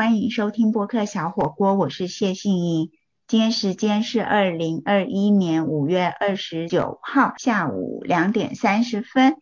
欢迎收听播客小火锅，我是谢杏英。今天时间是二零二一年五月二十九号下午两点三十分。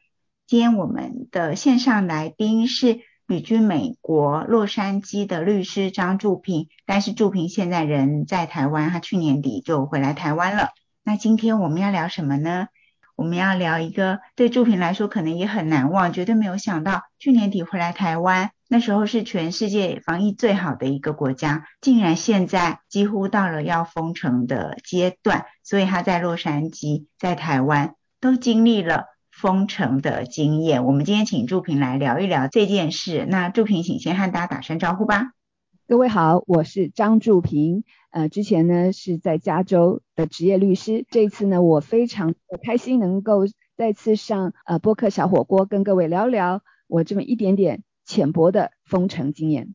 今天我们的线上来宾是旅居美国洛杉矶的律师张祝平，但是祝平现在人在台湾，他去年底就回来台湾了。那今天我们要聊什么呢？我们要聊一个对祝平来说可能也很难忘，绝对没有想到去年底回来台湾，那时候是全世界防疫最好的一个国家，竟然现在几乎到了要封城的阶段，所以他在洛杉矶、在台湾都经历了封城的经验。我们今天请祝平来聊一聊这件事。那祝平，请先和大家打声招呼吧。各位好，我是张祝平。呃，之前呢是在加州的职业律师，这次呢我非常开心能够再次上呃播客小火锅跟各位聊聊我这么一点点浅薄的封城经验。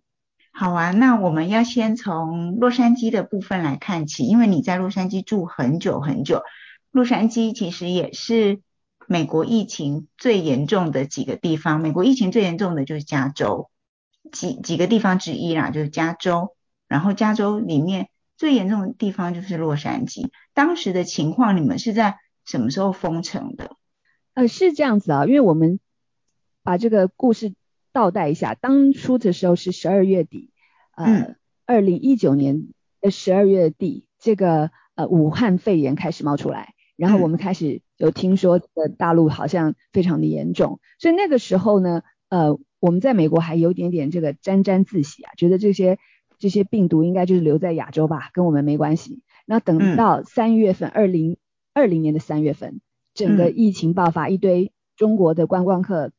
好啊，那我们要先从洛杉矶的部分来看起，因为你在洛杉矶住很久很久，洛杉矶其实也是美国疫情最严重的几个地方，美国疫情最严重的就是加州。几几个地方之一啦，就是加州，然后加州里面最严重的地方就是洛杉矶。当时的情况，你们是在什么时候封城的？呃，是这样子啊，因为我们把这个故事倒带一下，当初的时候是十二月底，呃，二零一九年的十二月底，这个呃武汉肺炎开始冒出来，然后我们开始有听说的大陆好像非常的严重，所以那个时候呢，呃。我们在美国还有点点这个沾沾自喜啊，觉得这些这些病毒应该就是留在亚洲吧，跟我们没关系。那等到三月份，二零二零年的三月份，整个疫情爆发，一堆中国的观光客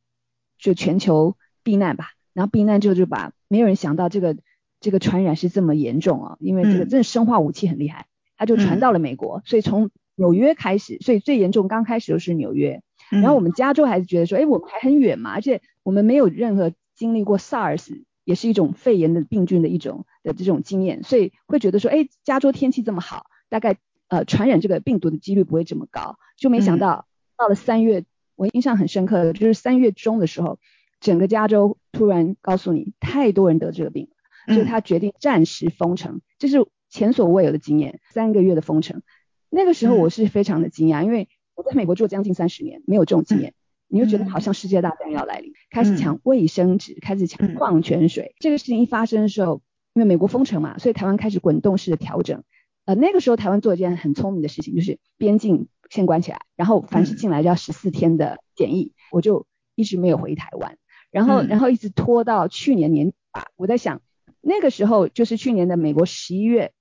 就全球避难吧，然后避难之后就把没有人想到这个这个传染是这么严重啊，因为这个真的生化武器很厉害，它就传到了美国，所以从纽约开始，所以最严重刚开始就是纽约。然后我们加州还是觉得说，哎，我们还很远嘛，而且我们没有任何经历过 SARS，也是一种肺炎的病菌的一种的这种经验，所以会觉得说，哎，加州天气这么好，大概呃传染这个病毒的几率不会这么高。就没想到到了三月，我印象很深刻的就是三月中的时候，整个加州突然告诉你太多人得这个病，所以他决定暂时封城，这是前所未有的经验，三个月的封城。那个时候我是非常的惊讶，因为我在美国住了将近三十年，没有这种经验，你就觉得好像世界大战要来临，开始抢卫生纸，开始抢矿泉水。这个事情一发生的时候，因为美国封城嘛，所以台湾开始滚动式的调整。呃，那个时候台湾做一件很聪明的事情，就是边境先关起来，然后凡是进来就要十四天的检疫，我就一直没有回台湾，然后然后一直拖到去年年吧。我在想，那个时候就是去年的美国十一月，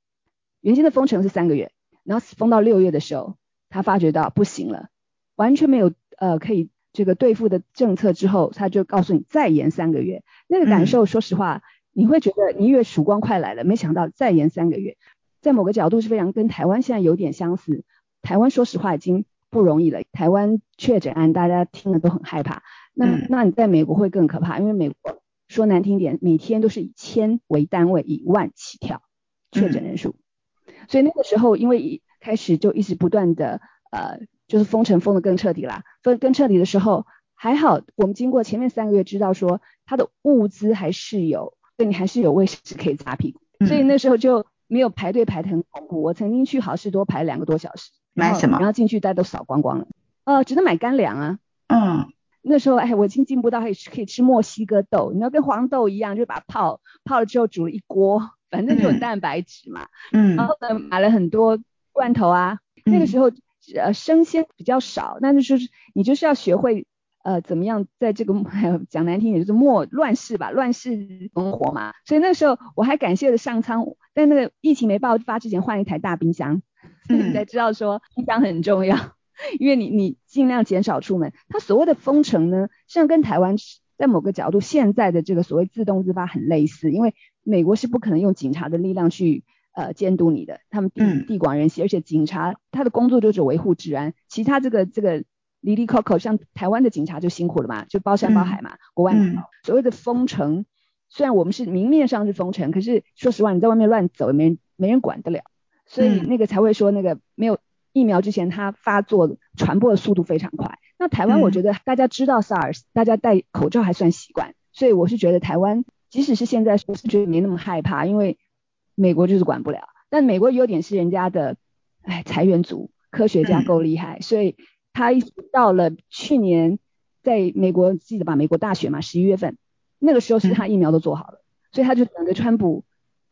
原先的封城是三个月，然后封到六月的时候。他发觉到不行了，完全没有呃可以这个对付的政策之后，他就告诉你再延三个月。那个感受，说实话，你会觉得你以为曙光快来了，没想到再延三个月，在某个角度是非常跟台湾现在有点相似。台湾说实话已经不容易了，台湾确诊案大家听了都很害怕。那那你在美国会更可怕，因为美国说难听点，每天都是以千为单位，以万起跳确诊人数。所以那个时候，因为一开始就一直不断的呃，就是封城封的更彻底啦。封更彻底的时候，还好我们经过前面三个月，知道说它的物资还是有，对你还是有卫生纸可以擦屁股，所以那时候就没有排队排的很恐怖。我曾经去好事多排两个多小时，买什么？然后进去大家都扫光光了，呃，只能买干粮啊。嗯，那时候哎，我已经进步到可以可以吃墨西哥豆，你要跟黄豆一样，就把它泡泡了之后煮了一锅，反正就有蛋白质嘛。嗯，然后呢，买了很多。罐头啊，那个时候呃生鲜比较少，那就是你就是要学会呃怎么样在这个 讲难听点就是末乱世吧，乱世生活嘛。所以那时候我还感谢了上苍，在那个疫情没爆发之前换了一台大冰箱，你才知道说冰箱很重要，因为你你尽量减少出门。它所谓的封城呢，像跟台湾在某个角度现在的这个所谓自动自发很类似，因为美国是不可能用警察的力量去。呃，监督你的，他们地地广人稀，而且警察他的工作就是维护治安，其他这个这个离离口口，像台湾的警察就辛苦了嘛，就包山包海嘛，国外所谓的封城，虽然我们是明面上是封城，可是说实话，你在外面乱走，也没人没人管得了，所以那个才会说那个没有疫苗之前，它发作传播的速度非常快。那台湾我觉得大家知道 SARS，大家戴口罩还算习惯，所以我是觉得台湾。即使是现在，我是觉得没那么害怕，因为美国就是管不了。但美国优点是人家的，哎，裁员族，科学家够厉害，所以他到了去年，在美国记得吧？美国大选嘛，十一月份，那个时候是他疫苗都做好了，所以他就等着川普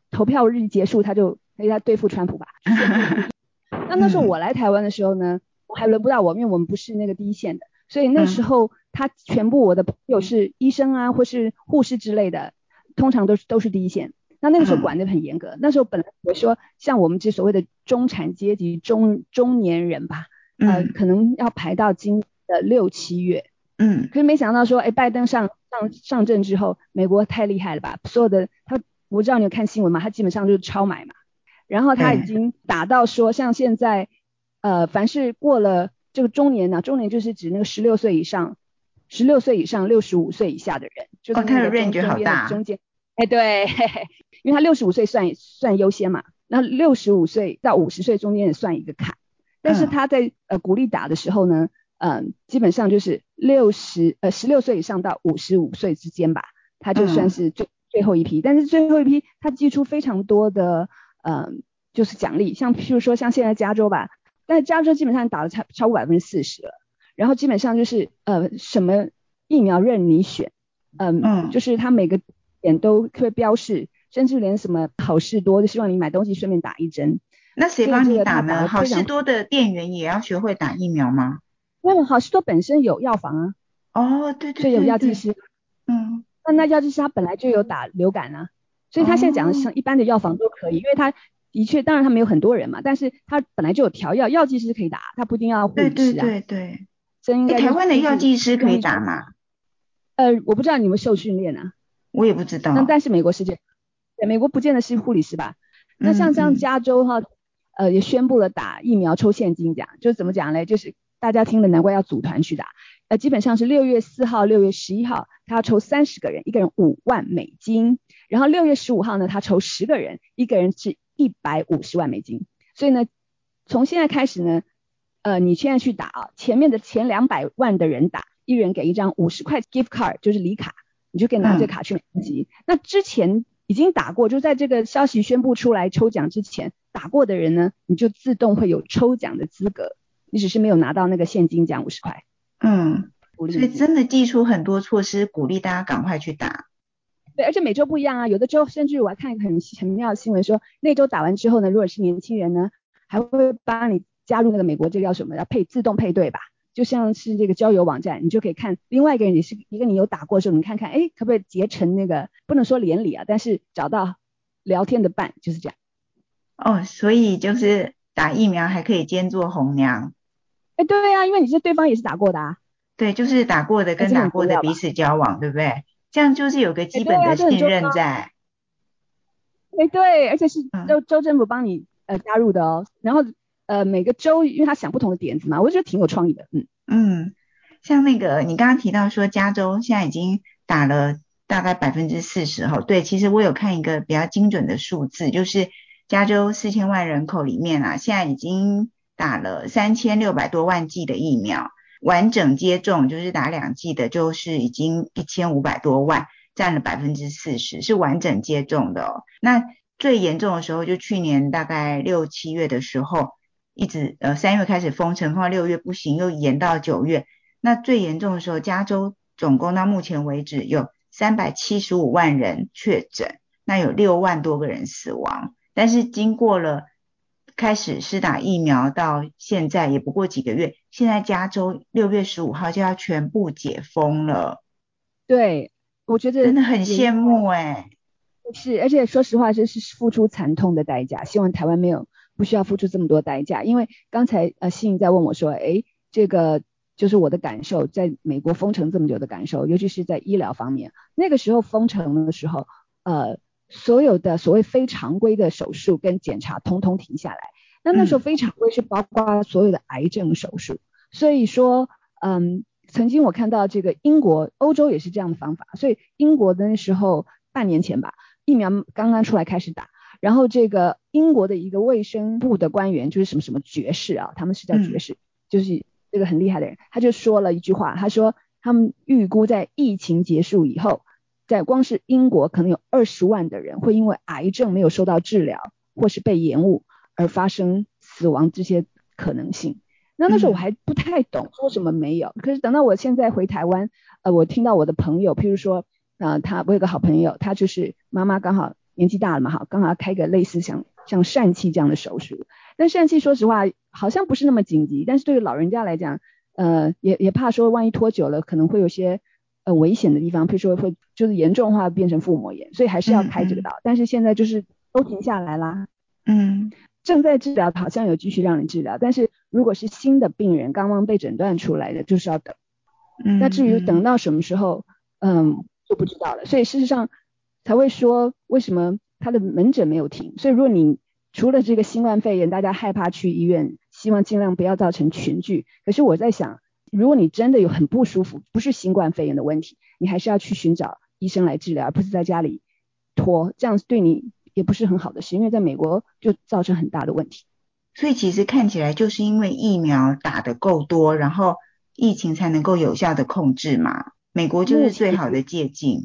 投票日结束，他就他他对付川普吧。那那时候我来台湾的时候呢，我还轮不到我，因为我们不是那个第一线的，所以那时候他全部我的朋友是医生啊，或是护士之类的，通常都是都是第一线。那那个时候管得很严格，那时候本来我说像我们这所谓的中产阶级中中年人吧，呃，可能要排到今的六七月，嗯，可是没想到说，哎，拜登上上上阵之后，美国太厉害了吧，所有的他，我知道你有看新闻嘛，他基本上就是超买嘛。然后他已经打到说，像现在，呃，凡是过了这个中年呢，中年就是指那个十六岁以上，十六岁以上六十五岁以下的人，就是他的 range 好大，中间，哎对，因为他六十五岁算算优先嘛，那六十五岁到五十岁中间也算一个坎，但是他在呃鼓励打的时候呢，嗯，基本上就是六十呃十六岁以上到五十五岁之间吧，他就算是最最后一批，但是最后一批他寄出非常多的。嗯，就是奖励，像譬如说像现在加州吧，但加州基本上打了超超过百分之四十了，然后基本上就是呃什么疫苗任你选，嗯嗯，就是他每个点都会标示，甚至连什么好事多就希望你买东西顺便打一针。那谁帮你打呢？好事多的店员也要学会打疫苗吗？因为好事多本身有药房啊。哦，对对，所以有药剂师。嗯，那那药剂师他本来就有打流感啊。所以他现在讲的像一般的药房都可以，因为他的确，当然他没有很多人嘛，但是他本来就有调药，药剂师可以打，他不一定要护士啊。对对对对。真应该。台湾的药剂师可以打吗？呃，我不知道你们受训练啊。我也不知道。那但是美国是这样，美国不见得是护理师吧？那像像加州哈，呃，也宣布了打疫苗抽现金奖，就是怎么讲嘞？就是大家听了难怪要组团去打。呃，基本上是六月四号、六月十一号，他要抽三十个人，一个人五万美金。然后六月十五号呢，他抽十个人，一个人是一百五十万美金。所以呢，从现在开始呢，呃，你现在去打啊，前面的前两百万的人打，一人给一张五十块 gift card，就是礼卡，你就可以拿这卡去买机。那之前已经打过，就在这个消息宣布出来抽奖之前打过的人呢，你就自动会有抽奖的资格，你只是没有拿到那个现金奖五十块。嗯，所以真的寄出很多措施，鼓励大家赶快去打。对，而且每周不一样啊，有的周甚至我还看一个很很妙的新闻，说那周打完之后呢，如果是年轻人呢，还会帮你加入那个美国这个叫什么，要配自动配对吧？就像是这个交友网站，你就可以看另外一个人也是一个你有打过的时候，你看看，哎，可不可以结成那个不能说连理啊，但是找到聊天的伴，就是这样。哦，所以就是打疫苗还可以兼做红娘。哎，对呀，因为你是对方也是打过的啊。对，就是打过的跟打过的彼此交往，对不对？这样就是有个基本的信任在。哎，对，而且是州州政府帮你呃加入的哦。然后呃每个州，因为他想不同的点子嘛，我觉得挺有创意的。嗯嗯，像那个你刚刚提到说加州现在已经打了大概百分之四十哈。对，其实我有看一个比较精准的数字，就是加州四千万人口里面啊，现在已经。打了三千六百多万剂的疫苗，完整接种就是打两剂的，就是已经一千五百多万，占了百分之四十，是完整接种的哦。那最严重的时候就去年大概六七月的时候，一直呃三月开始封城，到六月不行，又延到九月。那最严重的时候，加州总共到目前为止有三百七十五万人确诊，那有六万多个人死亡，但是经过了。开始施打疫苗到现在也不过几个月，现在加州六月十五号就要全部解封了。对，我觉得真的很羡慕哎。是，而且说实话，这是付出惨痛的代价。希望台湾没有不需要付出这么多代价。因为刚才呃，信在问我说，哎，这个就是我的感受，在美国封城这么久的感受，尤其是在医疗方面，那个时候封城的时候，呃。所有的所谓非常规的手术跟检查通通停下来。那那时候非常规是包括所有的癌症手术。所以说，嗯，曾经我看到这个英国、欧洲也是这样的方法。所以英国的那时候半年前吧，疫苗刚刚出来开始打，然后这个英国的一个卫生部的官员就是什么什么爵士啊，他们是叫爵士，就是这个很厉害的人，他就说了一句话，他说他们预估在疫情结束以后。在光是英国可能有二十万的人会因为癌症没有受到治疗，或是被延误而发生死亡这些可能性。那那时候我还不太懂，说什么没有。可是等到我现在回台湾，呃，我听到我的朋友，譬如说，啊，他我有个好朋友，他就是妈妈刚好年纪大了嘛，哈，刚好要开个类似像像疝气这样的手术。但疝气说实话好像不是那么紧急，但是对于老人家来讲，呃，也也怕说万一拖久了可能会有些呃危险的地方，譬如说会就是严重化变成腹膜炎，所以还是要开这个刀。但是现在就是都停下来啦，嗯，正在治疗，好像有继续让你治疗，但是如果是新的病人刚刚被诊断出来的，就是要等。嗯，那至于等到什么时候，嗯，就不知道了。所以事实上才会说为什么他的门诊没有停。所以如果你除了这个新冠肺炎，大家害怕去医院。希望尽量不要造成群聚。可是我在想，如果你真的有很不舒服，不是新冠肺炎的问题，你还是要去寻找医生来治疗，而不是在家里拖，这样对你也不是很好的事。因为在美国就造成很大的问题。所以其实看起来就是因为疫苗打得够多，然后疫情才能够有效的控制嘛。美国就是最好的借鉴。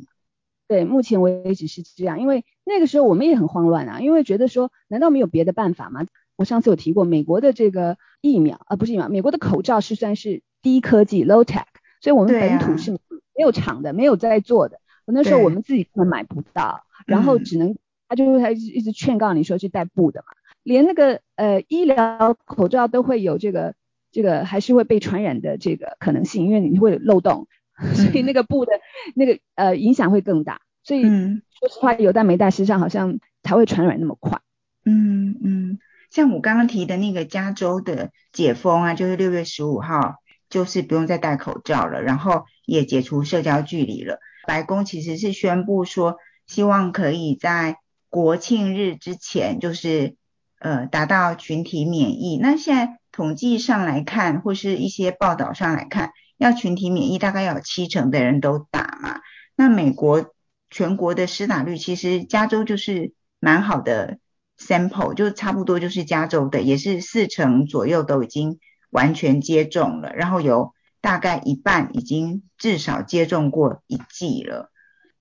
对，目前为止是这样。因为那个时候我们也很慌乱啊，因为觉得说，难道没有别的办法吗？我上次有提过，美国的这个疫苗啊，不是疫苗，美国的口罩是算是低科技 low tech，所以我们本土是没有厂的，没有在做的。我那时候我们自己根本买不到，然后只能他就他一直劝告你说去带布的嘛，连那个呃医疗口罩都会有这个这个还是会被传染的这个可能性，因为你会有漏洞，所以那个布的那个呃影响会更大。所以说实话，有戴没戴，实际上好像才会传染那么快。嗯嗯。像我刚刚提的那个加州的解封啊，就是六月十五号，就是不用再戴口罩了，然后也解除社交距离了。白宫其实是宣布说，希望可以在国庆日之前，就是呃达到群体免疫。那现在统计上来看，或是一些报道上来看，要群体免疫大概要有七成的人都打嘛。那美国全国的施打率，其实加州就是蛮好的。sample 就差不多就是加州的，也是四成左右都已经完全接种了，然后有大概一半已经至少接种过一剂了。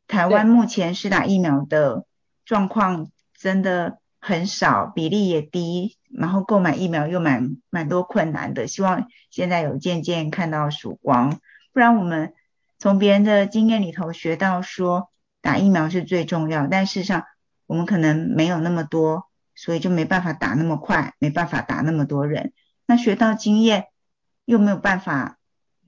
台湾目前施打疫苗的状况真的很少，比例也低，然后购买疫苗又蛮蛮多困难的。希望现在有渐渐看到曙光，不然我们从别人的经验里头学到说打疫苗是最重要，但事实上。我们可能没有那么多，所以就没办法打那么快，没办法打那么多人。那学到经验又没有办法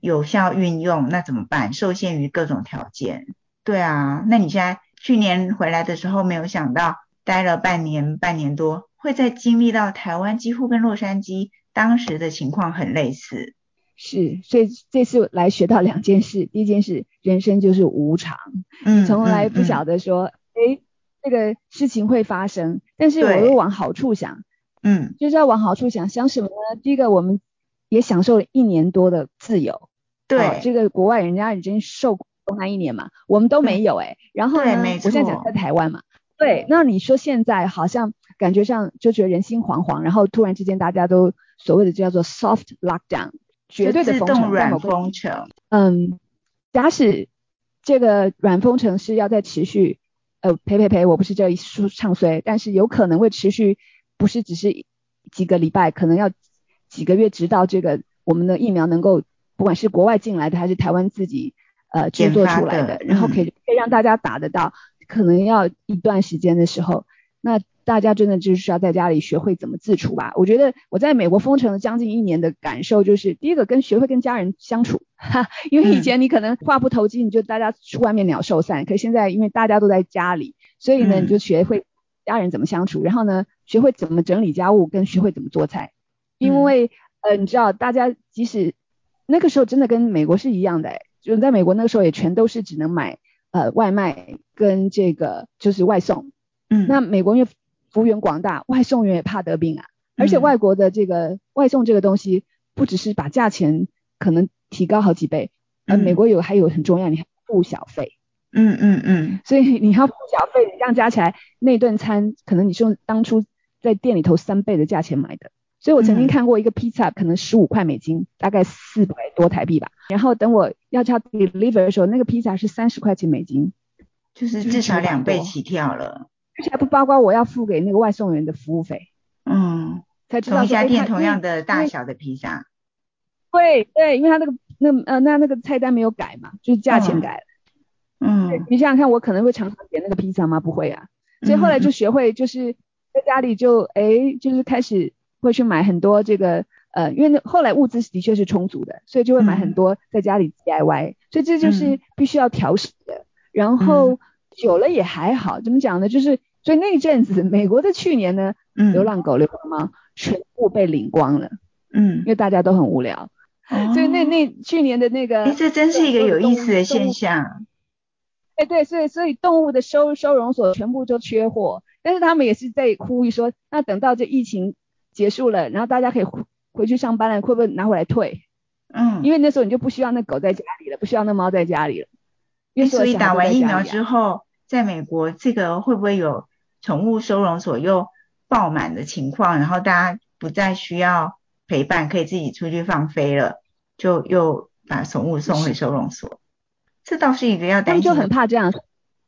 有效运用，那怎么办？受限于各种条件。对啊，那你现在去年回来的时候，没有想到待了半年、半年多，会在经历到台湾几乎跟洛杉矶当时的情况很类似。是，所以这次来学到两件事。第一件事，人生就是无常，嗯，从来不晓得说，哎。这个事情会发生，但是我又往好处想，嗯，就是要往好处想，想什么呢？第一个，我们也享受了一年多的自由，对，这个国外人家已经受苦那一年嘛，我们都没有哎，然后呢，我现在讲在台湾嘛，对，那你说现在好像感觉上就觉得人心惶惶，然后突然之间大家都所谓的叫做 soft lockdown，绝对的封城，软封城，嗯，假使这个软封城是要在持续。呃，呸呸呸，我不是这一说唱衰，但是有可能会持续，不是只是几个礼拜，可能要几个月，直到这个我们的疫苗能够，不管是国外进来的还是台湾自己呃制作出来的，然后可以可以让大家打得到，可能要一段时间的时候，那。大家真的就是要在家里学会怎么自处吧。我觉得我在美国封城了将近一年的感受就是，第一个跟学会跟家人相处，哈，因为以前你可能话不投机，你就大家去外面鸟兽散，可现在因为大家都在家里，所以呢你就学会家人怎么相处，然后呢学会怎么整理家务，跟学会怎么做菜。因为呃你知道大家即使那个时候真的跟美国是一样的，就是在美国那个时候也全都是只能买呃外卖跟这个就是外送，嗯，那美国因为幅员广大，外送员也怕得病啊！而且外国的这个外送这个东西，不只是把价钱可能提高好几倍，呃，美国有还有很重要，你还付小费。嗯嗯嗯。所以你要付小费，你这样加起来那顿餐可能你是用当初在店里头三倍的价钱买的。所以我曾经看过一个披萨，可能十五块美金，大概四百多台币吧。然后等我要叫 deliver 的时候，那个披萨是三十块钱美金。就是至少两倍起跳了，而且还不包括我要付给那个外送员的服务费。嗯，才知道同一家店同样的大小的披萨。对对，因为他那个那呃那那个菜单没有改嘛，就是价钱改了。嗯，你想想看，我可能会常常点那个披萨吗？不会啊。所以后来就学会，就是在家里就哎，就是开始会去买很多这个呃，因为后来物资的确是充足的，所以就会买很多在家里 DIY。所以这就是必须要调试的。然后久了也还好，怎么讲呢？就是所以那阵子美国的去年呢，流浪狗、流浪猫全部被领光了。嗯，因为大家都很无聊。所以那那去年的那个，哎，这真是一个有意思的现象。哎，对，所以所以动物的收收容所全部都缺货，但是他们也是在呼吁说，那等到这疫情结束了，然后大家可以回回去上班了，会不会拿回来退？嗯，因为那时候你就不需要那狗在家里了，不需要那猫在家里了。所以打完疫苗之后，在美国这个会不会有宠物收容所又爆满的情况？然后大家不再需要陪伴，可以自己出去放飞了，就又把宠物送回收容所。这倒是一个要担心，就很怕这样。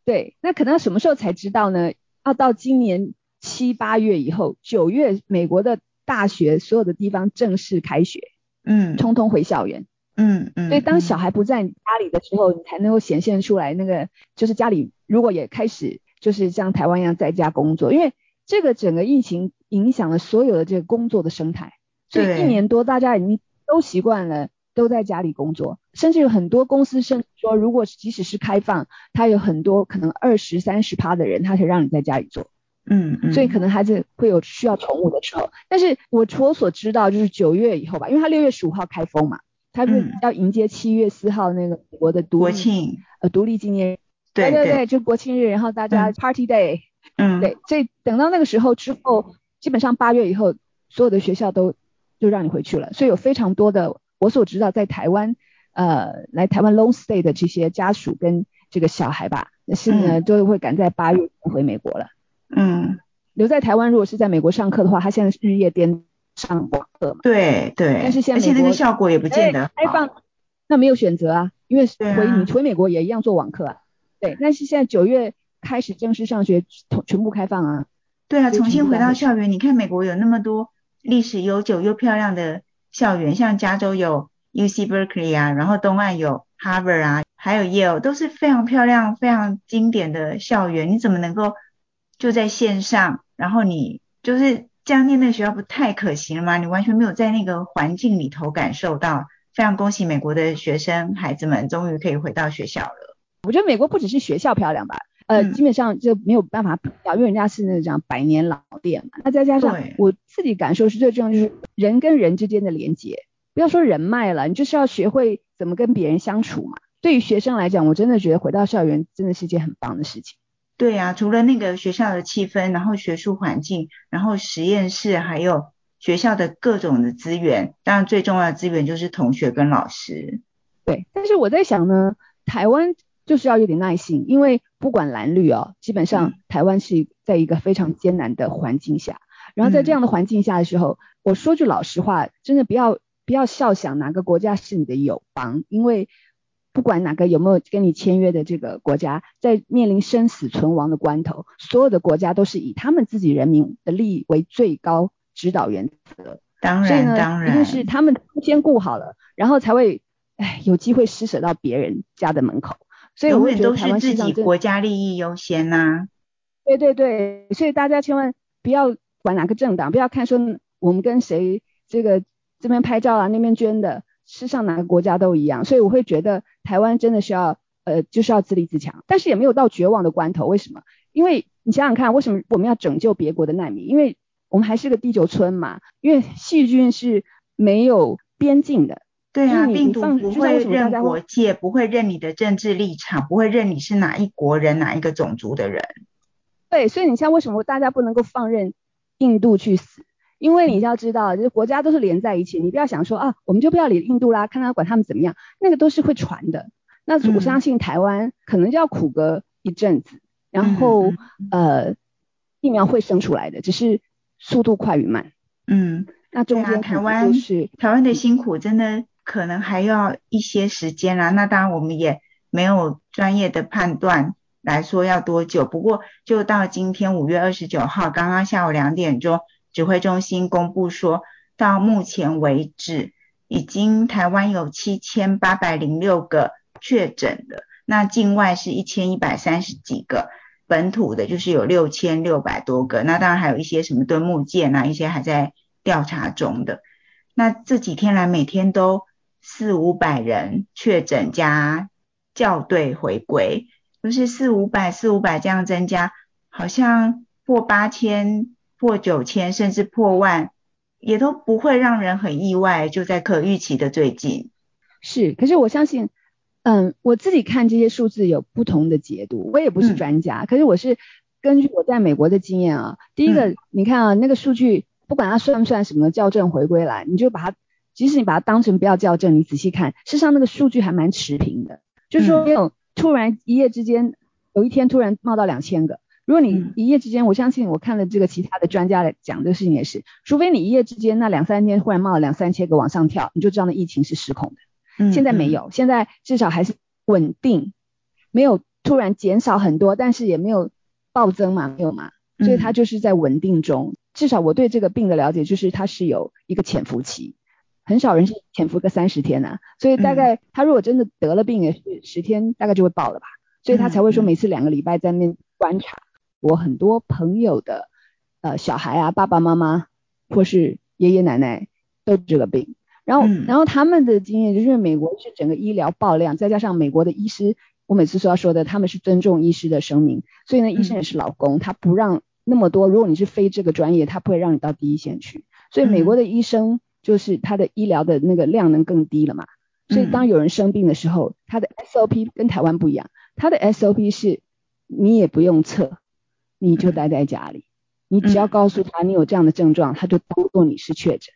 对，那可能什么时候才知道呢？要到今年七八月以后，九月美国的大学所有的地方正式开学，嗯，通通回校园，嗯嗯。所以当小孩不在家里的时候，你才能够显现出来那个，就是家里如果也开始就是像台湾一样在家工作，因为这个整个疫情影响了所有的这个工作的生态，所以一年多大家已经都习惯了。都在家里工作，甚至有很多公司甚至说，如果即使是开放，他有很多可能二十三十趴的人，他才让你在家里做。嗯嗯。所以可能孩子会有需要宠物的时候，但是我我所知道就是九月以后吧，因为他六月十五号开封嘛，他是要迎接七月四号那个国的独国庆呃独立纪念。对对对，就国庆日，然后大家 Party Day。嗯。对，所以等到那个时候之后，基本上八月以后，所有的学校都就让你回去了，所以有非常多的。我所知道，在台湾，呃，来台湾 long stay 的这些家属跟这个小孩吧，是呢，都会赶在八月回美国了。嗯，留在台湾，如果是在美国上课的话，他现在是日夜颠上网课嘛？对对。但是现在而且那个效果也不见得开放，那没有选择啊，因为回你回美国也一样做网课啊。对，但是现在九月开始正式上学，全部开放啊。对啊，重新回到校园，你看美国有那么多历史悠久又漂亮的。校园像加州有 U C Berkeley 啊，然后东岸有 Harvard 啊，还有 Yale，都是非常漂亮、非常经典的校园。你怎么能够就在线上，然后你就是这样念那个学校，不太可行了吗？你完全没有在那个环境里头感受到。非常恭喜美国的学生孩子们，终于可以回到学校了。我觉得美国不只是学校漂亮吧，呃，基本上就没有办法比较，因为人家是那种百年老店嘛。那再加上我自己感受是最重要，就是人跟人之间的连接。不要说人脉了，你就是要学会怎么跟别人相处嘛。对于学生来讲，我真的觉得回到校园真的是一件很棒的事情。对啊，除了那个学校的气氛，然后学术环境，然后实验室，还有学校的各种的资源，当然最重要的资源就是同学跟老师。对，但是我在想呢，台湾。就是要有点耐心，因为不管蓝绿哦，基本上台湾是在一个非常艰难的环境下。然后在这样的环境下的时候，我说句老实话，真的不要不要笑想哪个国家是你的友邦，因为不管哪个有没有跟你签约的这个国家，在面临生死存亡的关头，所有的国家都是以他们自己人民的利益为最高指导原则。当然，当然，一定是他们先顾好了，然后才会哎有机会施舍到别人家的门口。所以永远都是自己国家利益优先呐。对对对，所以大家千万不要管哪个政党，不要看说我们跟谁这个这边拍照啊，那边捐的，世上哪个国家都一样。所以我会觉得台湾真的需要呃就是要自立自强，但是也没有到绝望的关头。为什么？因为你想想看，为什么我们要拯救别国的难民？因为我们还是个地球村嘛。因为细菌是没有边境的。对啊，病毒不会认国界，不会认你的政治立场，不会认你是哪一国人、哪一个种族的人。对，所以你像为什么大家不能够放任印度去死？因为你要知道，就是国家都是连在一起，你不要想说啊，我们就不要理印度啦，看他管他们怎么样，那个都是会传的。那我相信台湾可能就要苦个一阵子，然后呃，疫苗会生出来的，只是速度快与慢。嗯，那中间台湾是台湾的辛苦，真的。可能还要一些时间啦，那当然我们也没有专业的判断来说要多久。不过就到今天五月二十九号，刚刚下午两点钟，指挥中心公布说，到目前为止，已经台湾有七千八百零六个确诊的，那境外是一千一百三十几个。本土的就是有六千六百多个，那当然还有一些什么敦木剑啊，一些还在调查中的。那这几天来每天都四五百人确诊加校对回归，就是四五百四五百这样增加，好像破八千、破九千，甚至破万，也都不会让人很意外，就在可预期的最近。是，可是我相信。嗯，我自己看这些数字有不同的解读，我也不是专家，可是我是根据我在美国的经验啊。第一个，你看啊，那个数据不管它算不算什么校正回归来，你就把它，即使你把它当成不要校正，你仔细看，事实上那个数据还蛮持平的，就是说没有突然一夜之间有一天突然冒到两千个。如果你一夜之间，我相信我看了这个其他的专家来讲这个事情也是，除非你一夜之间那两三天忽然冒了两三千个往上跳，你就知道那疫情是失控的。现在没有，现在至少还是稳定，没有突然减少很多，但是也没有暴增嘛，没有嘛，所以它就是在稳定中。至少我对这个病的了解就是它是有一个潜伏期，很少人是潜伏个三十天呐，所以大概他如果真的得了病也是十天大概就会爆了吧，所以他才会说每次两个礼拜在那观察。我很多朋友的呃小孩啊，爸爸妈妈或是爷爷奶奶都这个病。然后，然后他们的经验就是，美国是整个医疗爆量，再加上美国的医师，我每次说要说的，他们是尊重医师的生命，所以呢，医生也是老公，他不让那么多。如果你是非这个专业，他不会让你到第一线去。所以美国的医生就是他的医疗的那个量能更低了嘛。所以当有人生病的时候，他的 SOP 跟台湾不一样，他的 SOP 是你也不用测，你就待在家里，你只要告诉他你有这样的症状，他就当做你是确诊。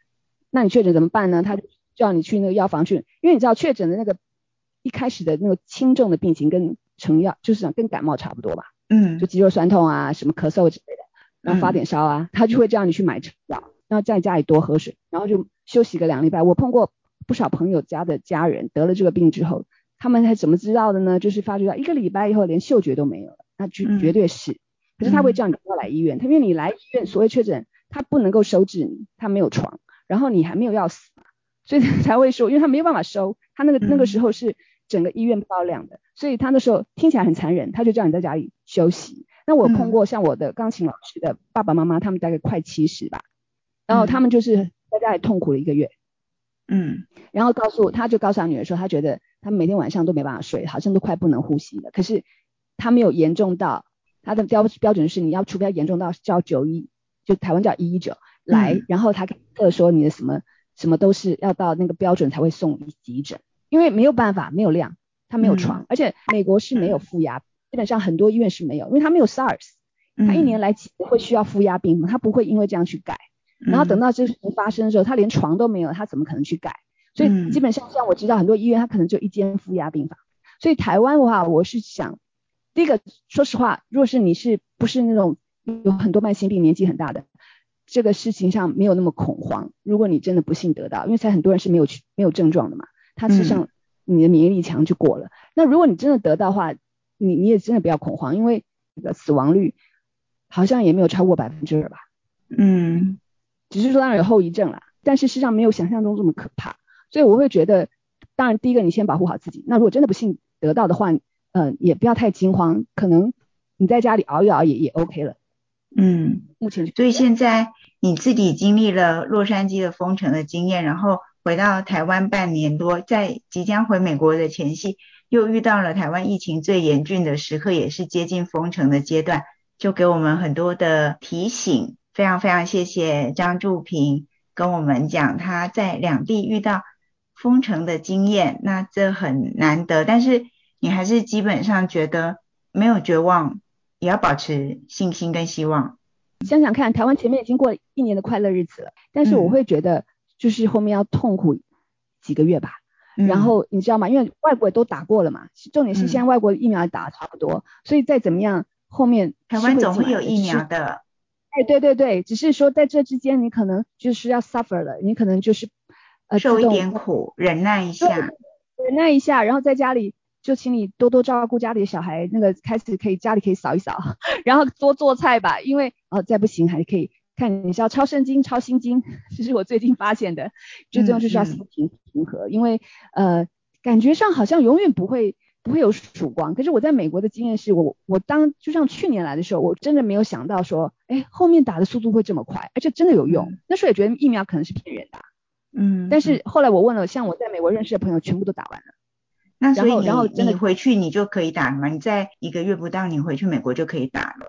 那你确诊怎么办呢？他就叫你去那个药房去，因为你知道确诊的那个一开始的那个轻重的病情跟成药就是讲跟感冒差不多吧，嗯，就肌肉酸痛啊，什么咳嗽之类的，然后发点烧啊，他就会叫你去买成药，然后在家里多喝水，然后就休息个两礼拜。我碰过不少朋友家的家人得了这个病之后，他们还怎么知道的呢？就是发觉到一个礼拜以后连嗅觉都没有了，那绝绝对是。可是他会叫你不要来医院，他因为你来医院所谓确诊，他不能够收治你，他没有床。然后你还没有要死，所以才会说，因为他没有办法收，他那个那个时候是整个医院爆量的，所以他那时候听起来很残忍，他就叫你在家里休息。那我碰过像我的钢琴老师的爸爸妈妈，他们大概快七十吧，然后他们就是在家里痛苦了一个月，嗯，然后告诉他就告诉他女儿说，他觉得他每天晚上都没办法睡，好像都快不能呼吸了。可是他没有严重到他的标标准是你要除非要严重到叫九一，就台湾叫一一九。来，然后他特说你的什么什么都是要到那个标准才会送急诊，因为没有办法，没有量，他没有床，而且美国是没有负压，基本上很多医院是没有，因为他没有 SARS，他一年来几次会需要负压病房，他不会因为这样去改，然后等到这事情发生的时候，他连床都没有，他怎么可能去改？所以基本上像我知道很多医院，他可能就一间负压病房，所以台湾的话，我是想，第一个说实话，若是你是不是那种有很多慢性病、年纪很大的。这个事情上没有那么恐慌。如果你真的不幸得到，因为才很多人是没有去没有症状的嘛，他实际上你的免疫力强就过了。那如果你真的得到的话，你你也真的不要恐慌，因为这个死亡率好像也没有超过百分之二吧。嗯，只是说当然有后遗症了，但是事实上没有想象中这么可怕。所以我会觉得，当然第一个你先保护好自己。那如果真的不幸得到的话，嗯，也不要太惊慌，可能你在家里熬一熬也也 OK 了。嗯，目前所以现在你自己经历了洛杉矶的封城的经验，然后回到台湾半年多，在即将回美国的前夕，又遇到了台湾疫情最严峻的时刻，也是接近封城的阶段，就给我们很多的提醒。非常非常谢谢张祝平跟我们讲他在两地遇到封城的经验，那这很难得，但是你还是基本上觉得没有绝望。也要保持信心跟希望。想想看，台湾前面已经过一年的快乐日子了，但是我会觉得，就是后面要痛苦几个月吧。然后你知道吗？因为外国都打过了嘛，重点是现在外国疫苗打的差不多，所以再怎么样，后面台湾总会有疫苗的。哎，对对对，只是说在这之间，你可能就是要 suffer 了，你可能就是呃受一点苦，忍耐一下，忍耐一下，然后在家里。就请你多多照顾家里的小孩，那个开始可以家里可以扫一扫，然后多做菜吧，因为哦再不行还可以看你是要抄圣经、抄心经，这是我最近发现的，最重要就是要心平平和，因为呃感觉上好像永远不会不会有曙光，可是我在美国的经验是我我当就像去年来的时候，我真的没有想到说，哎后面打的速度会这么快，而且真的有用，那时候也觉得疫苗可能是骗人的，嗯，但是后来我问了，像我在美国认识的朋友，全部都打完了。那所以你然后真的你回去你就可以打了吗？你在一个月不到，你回去美国就可以打了。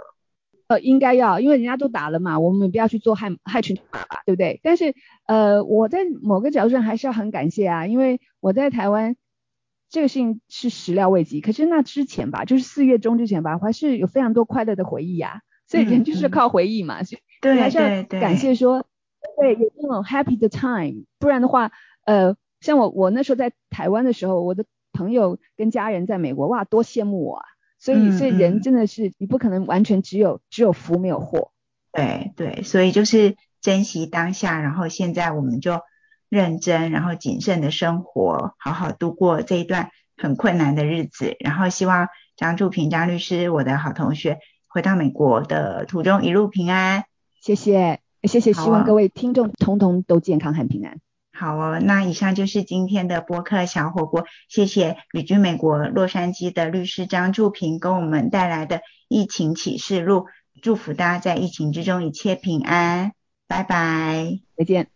呃，应该要，因为人家都打了嘛，我们不要去做害害群马吧，对不对？但是呃，我在某个角度上还是要很感谢啊，因为我在台湾这个事情是始料未及，可是那之前吧，就是四月中之前吧，我还是有非常多快乐的回忆啊，所以人就是靠回忆嘛，所以对还是要感谢说，对，有那种 happy 的 time，不然的话，呃，像我我那时候在台湾的时候，我的朋友跟家人在美国，哇，多羡慕我啊！所以嗯所以人嗯。真的是你不可能完全只有只有福没有祸，对对，所以就是珍惜当下，然后现在我们就认真，然后谨慎的生活，好好度过这一段很困难的日子。然后希望张祝平张律师，我的好同学，回到美国的途中一路平安。谢谢谢谢，希望各位听众通通都健康很平安。好哦，那以上就是今天的播客小火锅，谢谢旅居美国洛杉矶的律师张祝平跟我们带来的疫情启示录，祝福大家在疫情之中一切平安，拜拜。再见。